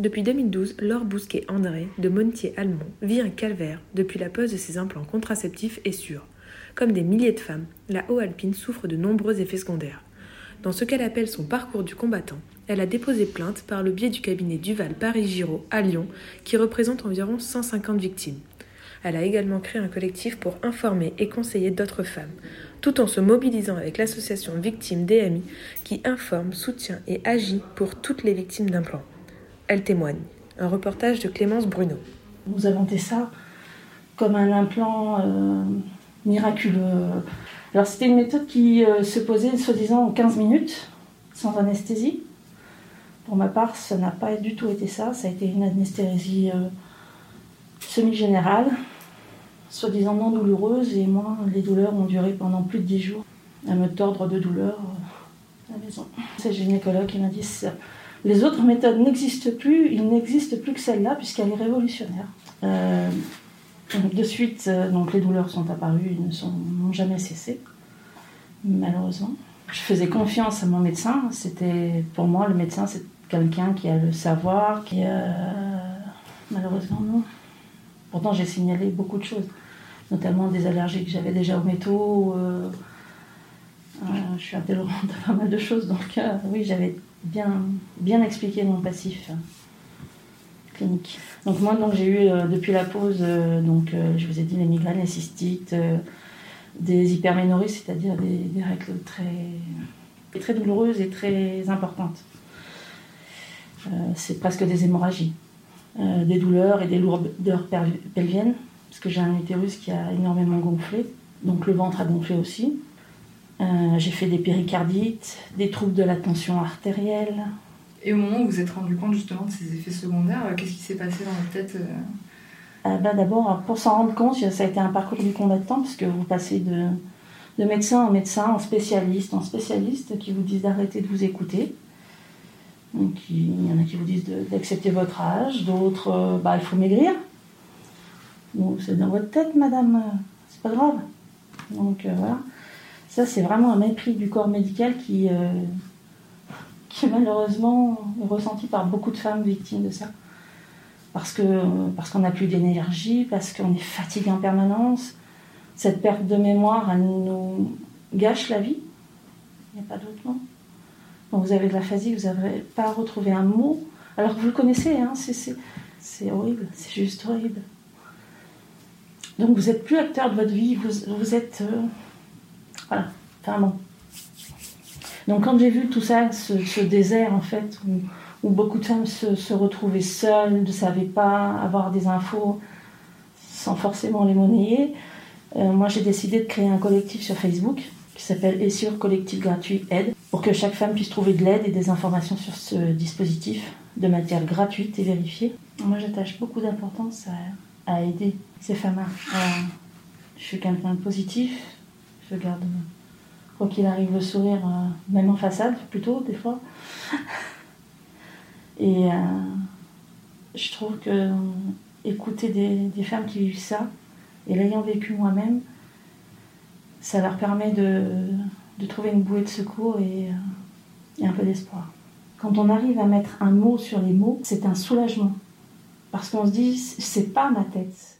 Depuis 2012, Laure Bousquet-André de Montier-Almont vit un calvaire depuis la pose de ses implants contraceptifs et sûrs. Comme des milliers de femmes, la haut alpine souffre de nombreux effets secondaires. Dans ce qu'elle appelle son parcours du combattant, elle a déposé plainte par le biais du cabinet Duval Paris-Giraud à Lyon, qui représente environ 150 victimes. Elle a également créé un collectif pour informer et conseiller d'autres femmes, tout en se mobilisant avec l'association Victimes DMI qui informe, soutient et agit pour toutes les victimes d'implants. Elle témoigne. Un reportage de Clémence Bruno. Vous inventez ça comme un implant euh, miraculeux. Alors c'était une méthode qui euh, se posait soi-disant en 15 minutes, sans anesthésie. Pour ma part, ça n'a pas du tout été ça. Ça a été une anesthésie euh, semi-générale, soi-disant non douloureuse. Et moi, les douleurs ont duré pendant plus de 10 jours à me tordre de douleur à la maison. C'est gynécologue qui m'a dit les autres méthodes n'existent plus, il n'existe plus que celle-là puisqu'elle est révolutionnaire. Euh, de suite, euh, donc les douleurs sont apparues, ils n'ont jamais cessé, malheureusement. Je faisais confiance à mon médecin. C'était pour moi le médecin, c'est quelqu'un qui a le savoir, qui malheureusement non. Pourtant, j'ai signalé beaucoup de choses, notamment des allergies que j'avais déjà aux métaux. Euh, je suis intolérante à pas mal de choses, donc oui, j'avais bien, bien expliqué mon passif euh, clinique. Donc moi, donc, j'ai eu euh, depuis la pause, euh, donc, je vous ai dit, les migraines, les cystites, des hyperménorrhées, c'est-à-dire des, règles très, très douloureuses et très importantes. c'est presque des hémorragies. des douleurs et des lourdeurs pelviennes, parce que j'ai un utérus qui a énormément gonflé, donc le ventre a gonflé aussi. Euh, j'ai fait des péricardites, des troubles de la tension artérielle. Et au moment où vous vous êtes rendu compte justement de ces effets secondaires, euh, qu'est-ce qui s'est passé dans votre tête euh ben D'abord, pour s'en rendre compte, ça a été un parcours du combattant, puisque vous passez de, de médecin en médecin, en spécialiste, en spécialiste, qui vous disent d'arrêter de vous écouter. Donc, il y en a qui vous disent d'accepter votre âge, d'autres, bah, il faut maigrir. c'est dans votre tête, madame, c'est pas grave. Donc, voilà. Ça, c'est vraiment un mépris du corps médical qui, euh, qui malheureusement est ressenti par beaucoup de femmes victimes de ça. Parce qu'on parce n'a plus d'énergie, parce qu'on est fatigué en permanence. Cette perte de mémoire, elle nous gâche la vie. Il n'y a pas d'autre mot. Quand vous avez de la fatigue, vous n'avez pas retrouvé un mot, alors que vous le connaissez. Hein, c'est horrible, c'est juste horrible. Donc vous n'êtes plus acteur de votre vie, vous, vous êtes... Euh, voilà, enfin bon. Donc quand j'ai vu tout ça, ce, désert en fait, où, beaucoup de femmes se, retrouvaient seules, ne savaient pas avoir des infos sans forcément les monnayer, euh, moi j'ai décidé de créer un collectif sur Facebook qui s'appelle Essure Collectif Gratuit Aide, pour que chaque femme puisse trouver de l'aide et des informations sur ce dispositif de matière gratuite et vérifiée. Moi j'attache beaucoup d'importance à, aider ces femmes. je suis quelqu'un de positif, je garde, quoi qu'il arrive, le sourire, euh, même en façade, plutôt, des fois. Et euh, je trouve que euh, écouter des, femmes qui vivent ça, et l'ayant vécu moi-même, ça leur permet de, trouver une bouée de secours et, et un peu d'espoir. Quand on arrive à mettre un mot sur les mots, c'est un soulagement. Parce qu'on se dit, c'est pas ma tête,